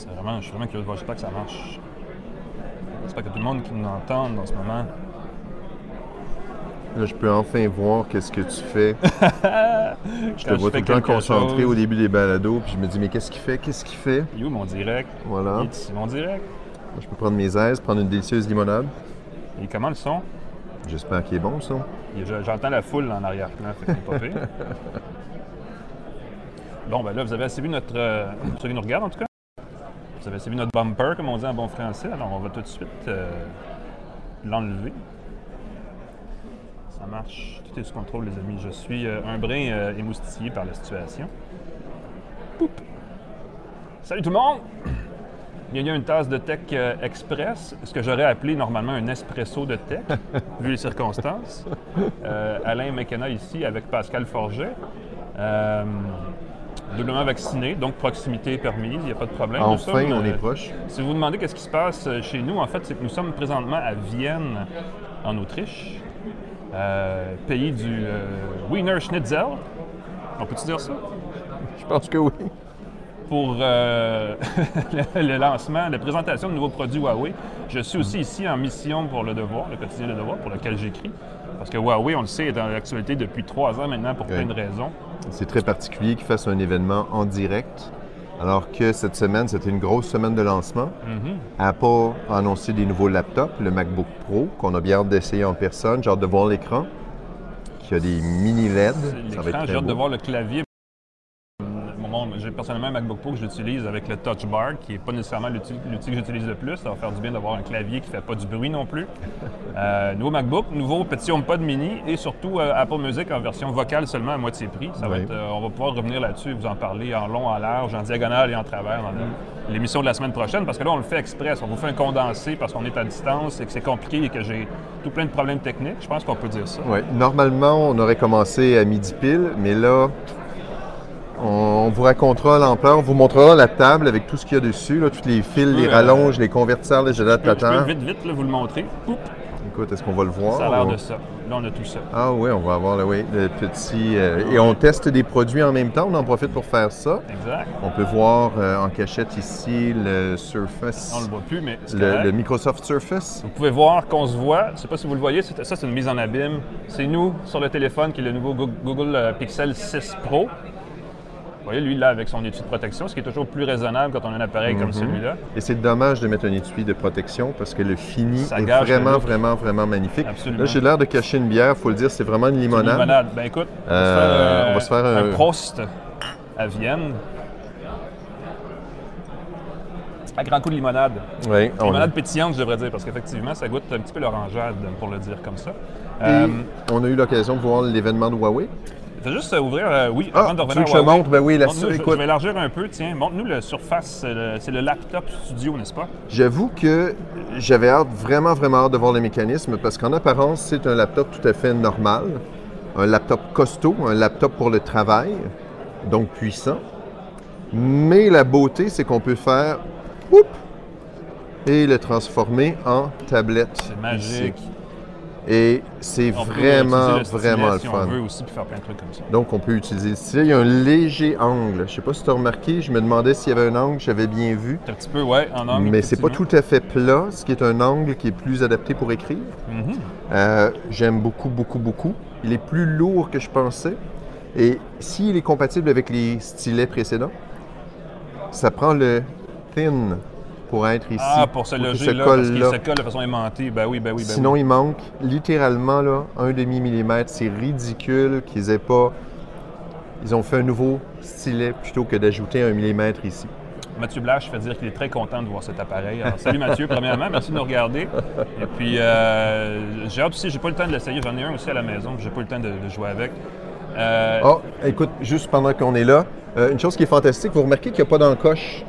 C'est vraiment, je suis vraiment curieux de voir. J'espère que ça marche. J'espère que tout le monde qui nous entend en ce moment. Là, je peux enfin voir qu'est-ce que tu fais. je te vois tout le temps concentré chose. au début des balados, puis je me dis, mais qu'est-ce qu'il fait? Qu'est-ce qu'il fait? Il est où mon direct? Voilà. Mon direct. Je peux prendre mes aises, prendre une délicieuse limonade. Et comment le son? J'espère qu'il est bon. Il- je- J'entends la foule en arrière-plan, fait que c'est pas pire. Bon, ben là, vous avez assez vu notre. euh, ceux qui nous regardent, en tout cas? Vous avez vu notre bumper, comme on dit en bon français. Alors, on va tout de suite euh, l'enlever. Ça marche. Tout est sous contrôle, les amis. Je suis euh, un brin euh, émoustillé par la situation. Poup. Salut tout le monde! Bienvenue à une tasse de tech express, ce que j'aurais appelé normalement un espresso de tech, vu les circonstances. Alain McKenna ici avec Pascal Forget. Doublement vacciné, donc proximité permise, il n'y a pas de problème. Enfin, sommes, on est euh, proche. si vous vous demandez qu'est-ce qui se passe euh, chez nous, en fait, c'est que nous sommes présentement à Vienne, en Autriche, euh, pays du euh, Wiener Schnitzel. On peut-tu dire ça? Je pense que oui. Pour euh, le, le lancement, la présentation de nouveaux produits Huawei. Je suis aussi ici en mission pour Le Devoir, le quotidien Le Devoir, pour lequel j'écris. Parce que Huawei, on le sait, est dans l'actualité depuis trois ans maintenant pour Oui. plein de raisons. C'est très particulier qu'ils fassent un événement en direct, alors que cette semaine, c'était une grosse semaine de lancement. Mhm. Apple a annoncé des nouveaux laptops, le MacBook Pro, qu'on a bien hâte d'essayer en personne. Hâte de voir l'écran, qui a des mini LED. Ça va j'ai hâte de voir le clavier. Mon- J'ai personnellement un MacBook Pro que j'utilise avec le Touch Bar, qui n'est pas nécessairement l'outil que j'utilise le plus. Ça va faire du bien d'avoir un clavier qui ne fait pas du bruit non plus. Euh, nouveau MacBook, nouveau petit HomePod mini et surtout euh, Apple Music en version vocale seulement à moitié prix. Ça va Oui. être, euh, on va pouvoir revenir là-dessus et vous en parler en long, en large, en diagonale et en travers dans le- l'émission de la semaine prochaine parce que là, on le fait express. On vous fait un condensé parce qu'on est à distance et que c'est compliqué et que j'ai tout plein de problèmes techniques. Je pense qu'on peut dire ça. Ouais. Normalement, on aurait commencé à midi pile, mais là, on, vous racontera l'ampleur, on vous montrera la table avec tout ce qu'il y a dessus, là, tous les fils, les euh, rallonges, les convertisseurs, les adaptateurs. vite, vite là, vous le montrer. Écoute, est-ce qu'on va le voir? ça a l'air ou- de ça. Là, on a tout ça. Ah oui, on va avoir là, oui, le petit... euh, et on teste des produits en même temps, on en profite pour faire ça. Exact. On peut voir euh, en cachette ici le Surface, On le voit plus, mais c'est le, Microsoft Surface. Vous pouvez voir qu'on se voit. Je ne sais pas si vous le voyez, ça, c'est une mise en abîme. C'est nous sur le téléphone qui est le nouveau Go- Google euh, Pixel 6 Pro. Vous voyez, lui, là, avec son étui de protection, ce qui est toujours plus raisonnable quand on a un appareil comme Mhm. celui-là. Et c'est dommage de mettre un étui de protection parce que le fini Ça est vraiment, vraiment, vraiment magnifique. Absolument. Là, j'ai l'air de cacher une bière, faut le dire, c'est vraiment une Une limonade. limonade. Ben écoute, on va se Euh, faire, euh, on va se faire un un- Prost à Vienne. À grand coup de limonade. Oui, on, Limonade pétillante, je devrais dire, parce qu'effectivement, ça goûte un petit peu l'orangeade, pour le dire comme ça. et Euh, on a eu l'occasion de voir l'événement de Huawei. Fais juste euh, ouvrir, euh, oui, Ah, avant de tu revenir veux à que je te montre? Ben oui, la Montre-nous, je, écoute. je vais élargir un peu, tiens. Montre-nous le Surface, c'est le, laptop studio, n'est-ce pas? J'avoue que j'avais hâte, vraiment, vraiment hâte de voir le mécanisme parce qu'en apparence, c'est un laptop tout à fait normal. Un laptop costaud, un laptop pour le travail, donc puissant. Mais la beauté, c'est qu'on peut faire oup, et le transformer en tablette. C'est magique. ici. Et c'est vraiment, le vraiment le si fun. on veut aussi, puis faire plein de trucs comme ça. Donc, on peut utiliser le stylet. Il y a un léger angle. Je ne sais pas si tu as remarqué, je me demandais s'il y avait un angle, j'avais bien vu. Un petit peu, ouais, en angle. Mais c'est pas tout à fait plat, ce qui est un angle qui est plus adapté pour écrire. Mhm. Euh, J'aime beaucoup, beaucoup, beaucoup. Il est plus lourd que je pensais. Et s'il est compatible avec les stylets précédents, ça prend le thin pour être ici. Ah, pour se loger se là, colle parce qu'il se colle de façon aimantée. Ben oui, ben oui, ben Sinon, oui. il manque littéralement là, un demi-millimètre. C'est ridicule qu'ils aient pas. Ils ont fait un nouveau stylet plutôt que d'ajouter un millimètre ici. Mathieu Blache fait dire qu'il est très content de voir cet appareil. Alors, salut Mathieu, premièrement, merci de nous regarder. Et puis, euh, j'ai hâte aussi, j'ai pas le temps de l'essayer. J'en ai un aussi à la maison, j'ai pas le temps de, de jouer avec. Euh, Oh, écoute, juste pendant qu'on est là, euh, une chose qui est fantastique, vous remarquez qu'il n'y a pas d'encoche.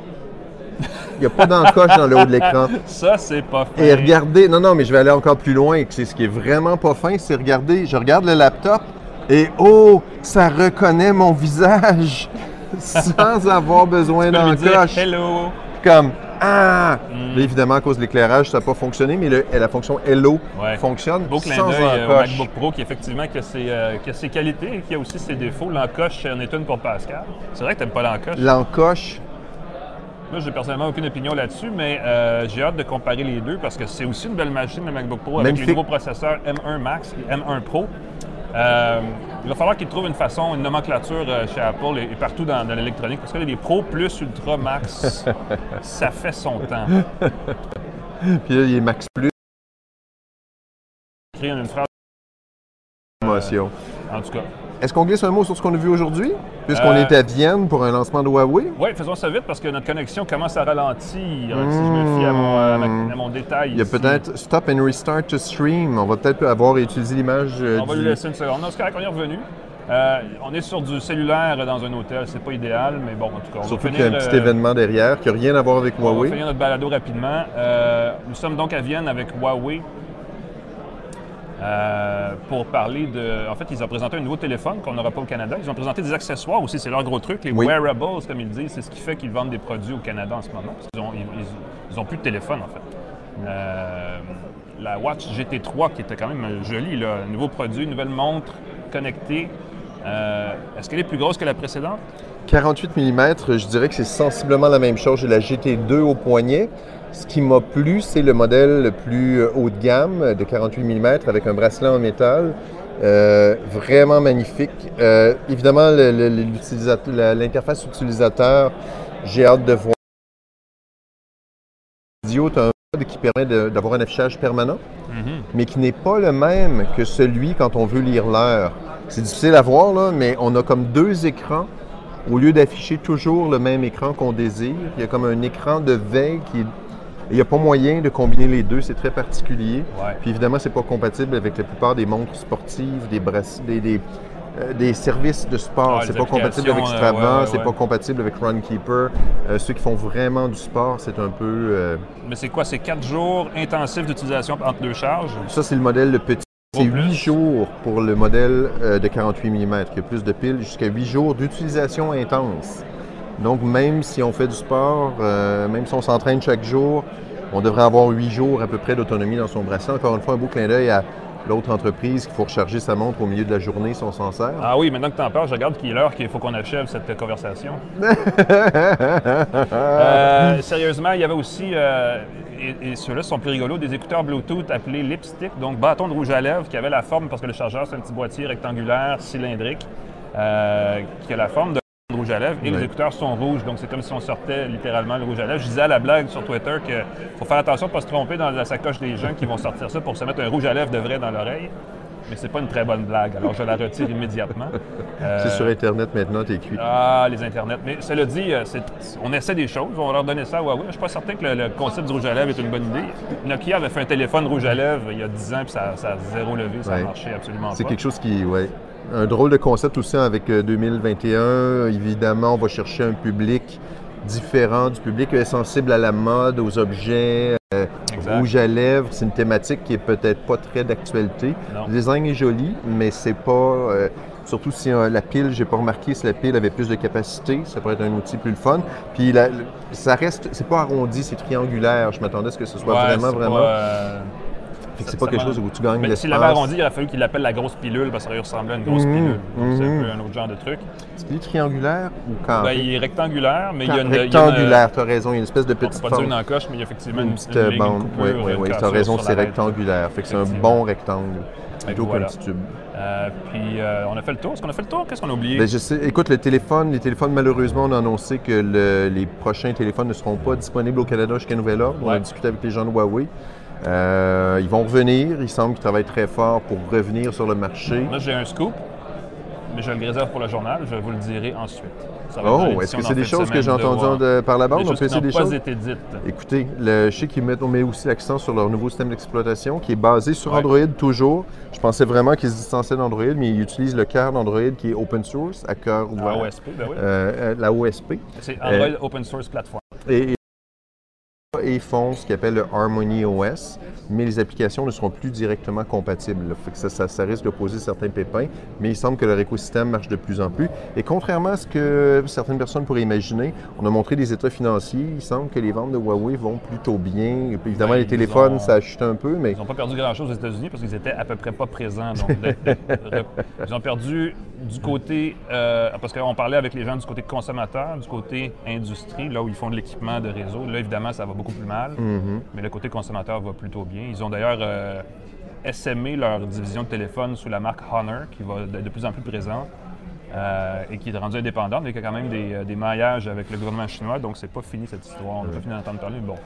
Il n'y a pas d'encoche dans le haut de l'écran. Ça, c'est pas fin. Et regardez, non, non, mais je vais aller encore plus loin. C'est ce qui est vraiment pas fin, c'est regarder, je regarde le laptop et oh, ça reconnaît mon visage sans avoir besoin Tu d'encoche. Hello. Comme ah, Mm. Là, évidemment à cause de l'éclairage, ça n'a pas fonctionné, mais le- la fonction Hello Ouais. fonctionne Beau clin sans euh, au encoche. MacBook Pro qui, effectivement, a, ses, euh, ses qualités et qui a aussi ses défauts. L'encoche en est une pour Pascal. C'est vrai que t'aimes pas l'encoche. L'encoche, Moi, j'ai personnellement aucune opinion là-dessus, mais euh, j'ai hâte de comparer les deux parce que c'est aussi une belle machine, le MacBook Pro, avec Magnifique. les nouveaux processeurs M1 Max et M1 Pro. Euh, il va falloir qu'ils trouvent une façon, une nomenclature euh, chez Apple et, et partout dans, dans l'électronique, parce que là, les Pro plus Ultra Max, ça fait son temps. Puis là, il est Max Plus, Écrire une phrase, promotion. en tout cas. Est-ce qu'on glisse un mot sur ce qu'on a vu aujourd'hui? Puisqu'on Euh, est à Vienne pour un lancement de Huawei? Oui, faisons ça vite parce que notre connexion commence à ralentir, si je me fie à mon, à ma- à mon détail. Il y a peut-être Stop and Restart to Stream. On va peut-être avoir utilisé l'image euh, On va lui laisser une seconde. Non, c'est correct, on est revenu. Euh, on est sur du cellulaire dans un hôtel, c'est pas idéal, mais bon, en tout cas, on Surtout qu'il y a un petit euh, événement derrière qui n'a rien à voir avec On va Huawei. finir notre balado rapidement. Euh, nous sommes donc à Vienne avec Huawei euh, pour parler de. En fait, ils ont présenté un nouveau téléphone qu'on n'aura pas au Canada. Ils ont présenté des accessoires aussi, c'est leur gros truc, les Oui. wearables, comme ils disent. C'est ce qui fait qu'ils vendent des produits au Canada en ce moment. Parce qu'ils ont, ils, ils- ont plus de téléphone, en fait. Euh, la Watch GT3, qui était quand même jolie, là, un nouveau produit, une nouvelle montre connectée. Euh, Est-ce qu'elle est plus grosse que la précédente? 48 mm, je dirais que c'est sensiblement la même chose. J'ai la GT2 au poignet. Ce qui m'a plu, c'est le modèle le plus euh, haut de gamme euh, de 48 mm avec un bracelet en métal. Euh, vraiment magnifique. Euh, évidemment, l'interface utilisateur, j'ai hâte de voir. Audio, tu as un mode qui permet d'avoir un affichage permanent, mais qui n'est pas le même que celui quand on veut lire l'heure. C'est difficile à voir, là, mais on a comme deux écrans au lieu d'afficher toujours le même écran qu'on désire, il y a comme un écran de veille qui est... Il n'y a pas moyen de combiner les deux, c'est très particulier. Ouais. Puis évidemment, c'est pas compatible avec la plupart des montres sportives, des, bracelets, des, des, euh, des services de sport. Ah, c'est pas compatible avec euh, Strava, ouais, ouais, c'est pas compatible avec Runkeeper. Euh, ceux qui font vraiment du sport, c'est un peu... euh, Mais c'est quoi? C'est quatre jours intensifs d'utilisation entre deux charges? Ça, c'est le modèle le petit. C'est. 8 jours pour le modèle de 48 mm, qui a plus de piles, jusqu'à 8 jours d'utilisation intense. Donc, même si on fait du sport, euh, même si on s'entraîne chaque jour, on devrait avoir 8 jours à peu près d'autonomie dans son bracelet. Encore une fois, un beau clin d'œil à l'autre entreprise qu'il faut recharger sa montre au milieu de la journée si on s'en sert. Ah oui, maintenant que tu en parles, je regarde qu'il est l'heure qu'il faut qu'on achève cette conversation. Euh, sérieusement, il y avait aussi, euh, et, et ceux-là sont plus rigolos, des écouteurs Bluetooth appelés Lipstick, donc bâton de rouge à lèvres, qui avait la forme, parce que le chargeur, c'est un petit boîtier rectangulaire, cylindrique, euh, qui a la forme de rouge à lèvres, et les écouteurs sont rouges, donc c'est comme si on sortait littéralement le rouge à lèvres. Je disais à la blague sur Twitter qu'il faut faire attention de ne pas se tromper dans la sacoche des gens qui vont sortir ça pour se mettre un rouge à lèvres de vrai dans l'oreille. Mais c'est pas une très bonne blague, alors je la retire immédiatement. Euh, C'est sur Internet maintenant, t'es cuit. ah, les Internets. Mais cela dit, euh, c'est- on essaie des choses. On va leur donner ça à Huawei. Je suis pas certain que le, le concept du rouge à lèvres est une bonne idée. Nokia avait fait un téléphone rouge à lèvres il y a 10 ans, puis ça, ça a zéro levé. Ça Ouais. a marché absolument C'est pas. quelque chose qui, ouais. Un drôle de concept aussi avec euh, 2021. Évidemment, on va chercher un public différent du public est sensible à la mode, aux objets, euh, rouge à lèvres. C'est une thématique qui est peut-être pas très d'actualité. Le design est joli, mais c'est pas. euh, surtout si euh, la pile, j'ai pas remarqué si la pile avait plus de capacité, ça pourrait être un outil plus le fun. Puis la- ça reste, c'est pas arrondi, c'est triangulaire. Je m'attendais à ce que ce soit Ouais, vraiment, vraiment. pas, euh, Fait que c'est pas quelque chose où tu gagnes l'espace. s'il l'avait arrondi, il aurait fallu qu'il l'appelle la grosse pilule parce que ça lui ressemblait à une grosse Mhm, pilule. Donc, C'est un peu un autre genre de truc. Est-ce qu'il est triangulaire ou Ben, carré? il est rectangulaire, mais il y a une. rectangulaire, tu as raison, il y a une espèce de On petite pas dire une encoche, mais il y a effectivement une, petite euh, bande. Oui, oui, oui, tu as raison, c'est rectangulaire. Fait que c'est un bon rectangle, plutôt qu'un petit tube. Euh, puis euh, on a fait le tour. Est-ce qu'on a fait le tour? Qu'est-ce qu'on a oublié? Ben, je sais, écoute, le téléphone, les téléphones, malheureusement, on a annoncé que le- les prochains téléphones ne seront pas disponibles au Canada jusqu'à nouvel ordre. On a discuté avec les gens de Huawei. Euh, ils vont revenir. Il semble qu'ils travaillent très fort pour revenir sur le marché. Là, j'ai un scoop, mais je le réserve pour le journal. Je vous le dirai ensuite. Oh, est-ce que c'est des de choses que j'ai entendues de- par la bande? Des On choses peut essayer des n'ont pas choses? été dites. Écoutez, le, je sais qu'ils mettent, on met aussi l'accent sur leur nouveau système d'exploitation qui est basé sur Ouais. Android toujours. Je pensais vraiment qu'ils se distanciaient d'Android, mais ils utilisent le cœur d'Android qui est open source, à cœur La ouvert. OSP, ben oui. Euh, euh, la OSP. C'est Android Open Source Platform. Et, et- et font ce qu'ils appellent le Harmony OS, mais les applications ne seront plus directement compatibles. là. Fait que ça, ça- ça risque de poser certains pépins, mais il semble que leur écosystème marche de plus en plus. Et contrairement à ce que certaines personnes pourraient imaginer, on a montré des états financiers. Il semble que les ventes de Huawei vont plutôt bien. Évidemment, Ben, les téléphones, ont- ça a chuté un peu, mais Ils n'ont pas perdu grand-chose aux États-Unis parce qu'ils étaient à peu près pas présents. Donc, de- de- ils ont perdu du côté, euh, parce qu'on parlait avec les gens du côté consommateur, du côté industrie, là où ils font de l'équipement de réseau. Là, évidemment, ça va beaucoup plus mal, mais le côté consommateur va plutôt bien. Ils ont d'ailleurs euh, SMé leur division de téléphone sous la marque Honor, qui va de, de plus en plus présente. euh, et qui est rendue indépendante, mais qui a quand même des, euh, des maillages avec le gouvernement chinois, donc c'est pas fini cette histoire. On n'a pas fini d'entendre parler, mais bon.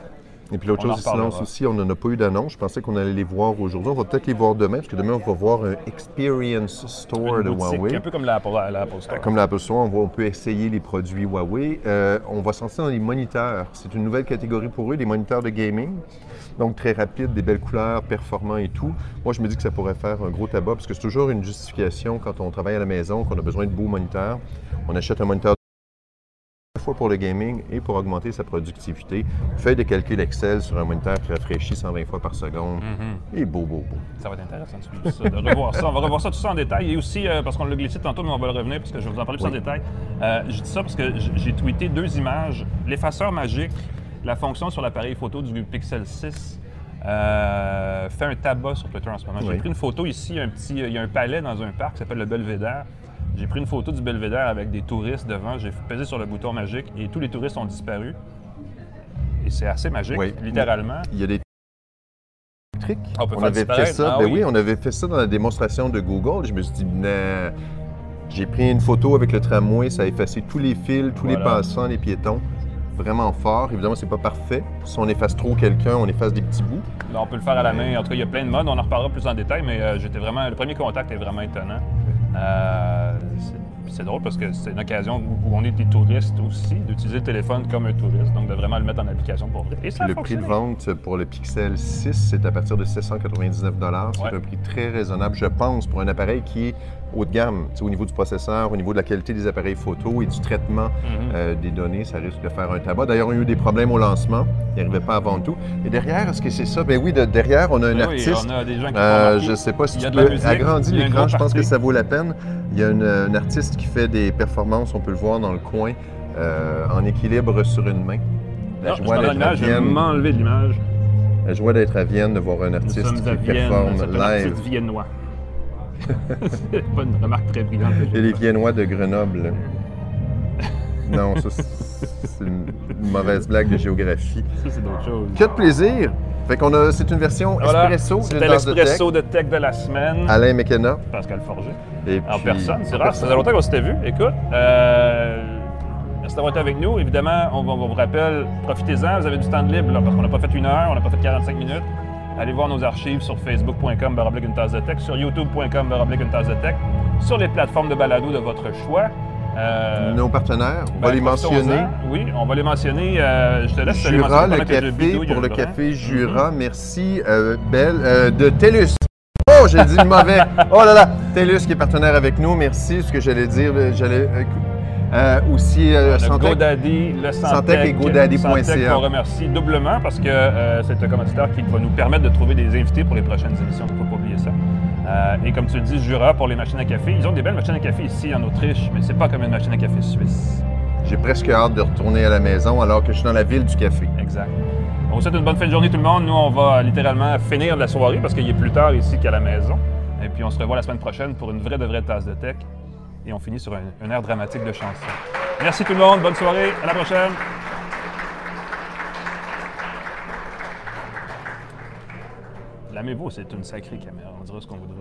Et puis l'autre chose, silence reparlera. aussi, on n'en a pas eu d'annonce. Je pensais qu'on allait les voir aujourd'hui. On va peut-être les voir demain, parce que demain, on va voir un Experience Store Une de boutique, Huawei. un peu comme l'Apple l'Apple Store. Comme l'Apple Store, on, va- on peut essayer les produits Huawei. Euh, on va s'en sortir dans les moniteurs. C'est une nouvelle catégorie pour eux, les moniteurs de gaming. Donc très rapides, des belles couleurs, performants et tout. Moi, je me dis que ça pourrait faire un gros tabac, parce que c'est toujours une justification quand on travaille à la maison, qu'on a besoin de beaux moniteurs. On achète un moniteur à la fois pour le gaming et pour augmenter sa productivité. Feuille de calcul Excel sur un moniteur qui rafraîchit 120 fois par seconde. Mhm. Et beau, beau, beau. Ça va être intéressant de suivre ça, de revoir ça. On va revoir ça tout ça en détail. Et aussi, euh, parce qu'on l'a glissé tantôt, mais on va le revenir parce que je vais vous en parler plus en détail. Euh, je dis ça parce que j'ai tweeté deux images. L'effaceur magique, la fonction sur l'appareil photo du Pixel 6, euh, fait un tabac sur Twitter en ce moment. J'ai Oui. pris une photo ici, un petit, il y a un palais dans un parc qui s'appelle le Belvédère. J'ai pris une photo du Belvédère avec des touristes devant. J'ai pesé sur le bouton magique et tous les touristes ont disparu. Et c'est assez magique, Oui. littéralement. Il y a des trucs. On peut on faire avait fait ça. Ah ben oui. oui. on avait fait ça dans la démonstration de Google. Je me suis dit, Nah. j'ai pris une photo avec le tramway, ça a effacé tous les fils, tous les passants, les piétons. Vraiment fort. Évidemment, c'est pas parfait. Si on efface trop quelqu'un, on efface des petits bouts. Là, on peut le faire à la main. En tout cas, il y a plein de modes. On en reparlera plus en détail, mais euh, j'étais vraiment. Le premier contact est vraiment étonnant. Euh, c'est- drôle parce que c'est une occasion où on est des touristes aussi, d'utiliser le téléphone comme un touriste, donc de vraiment le mettre en application pour vrai. Et ça a le prix de vente pour le Pixel 6, c'est à partir de 799 C'est Ouais. un prix très raisonnable, je pense, pour un appareil qui est haut de gamme. Au niveau du processeur, au niveau de la qualité des appareils photo et du traitement Mhm. euh, des données, ça risque de faire un tabac. D'ailleurs, on a eu des problèmes au lancement. Ils n'arrivaient pas vendre tout. Et derrière, est-ce que c'est ça? Ben oui, de- derrière, on a un Ben oui, artiste. on a des gens qui font Euh, je sais pas si tu peux agrandir l'écran, je pense que ça vaut la peine. Il y a une- un artiste qui fait des performances, on peut le voir dans le coin, euh, en équilibre sur une main. La Non, joie d'être à je vais m'enlever de l'image. La joie d'être à Vienne, de voir un Nous artiste à qui Vienne, performe un live. artiste viennois. c'est pas une remarque très brillante. Et les. Viennois de Grenoble. non, ça, c'est une une mauvaise blague de géographie. Ça, c'est d'autres choses. Que de plaisir! Fait qu'on a, c'est une version Voilà, espresso d'une C'était tasse de tech. l'expresso de tech de la semaine. Alain McKenna. Pascal Forger. Et En puis- personne, c'est rare, ça faisait longtemps qu'on s'était vu. Écoute, euh, merci d'avoir été avec nous. Évidemment, on, vous rappelle, profitez-en, vous avez du temps de libre, là, parce qu'on n'a pas fait une heure, on n'a pas fait 45 minutes. Allez voir nos archives sur facebook.com baroblique une tasse de tech, sur youtube.com baroblique une tasse de tech, sur les plateformes de balado de votre choix. Euh, Nos partenaires, on va ben, les mentionner. Oui, on va les mentionner. Euh, je te laisse Jura, le café, pour le café Mhm. Jura. Merci, euh, Belle, de TELUS. Oh, j'ai dit le mauvais. Oh là là, TELUS qui est partenaire avec nous. Merci, ce que j'allais dire. J'allais euh, aussi euh, Le Santec. GoDaddy, le Santec. Et GoDaddy.ca. Qu'on remercie doublement parce que euh, c'est un commanditaire qui va nous permettre de trouver des invités pour les prochaines émissions. Il ne faut pas oublier ça. Euh, et comme tu le dis, Jura pour les machines à café. Ils ont des belles machines à café ici en Autriche, mais c'est pas comme une machine à café suisse. J'ai presque hâte de retourner à la maison alors que je suis dans la ville du café. Exact. On vous souhaite une bonne fin de journée tout le monde. Nous, on va littéralement finir la soirée parce qu'il est plus tard ici qu'à la maison. Et puis on se revoit la semaine prochaine pour une vraie de vraie tasse de tech. Et on finit sur un, un air dramatique de chanson. Merci tout le monde. Bonne soirée. À la prochaine. La Mevo, c'est une sacrée caméra. On dira ce qu'on voudra.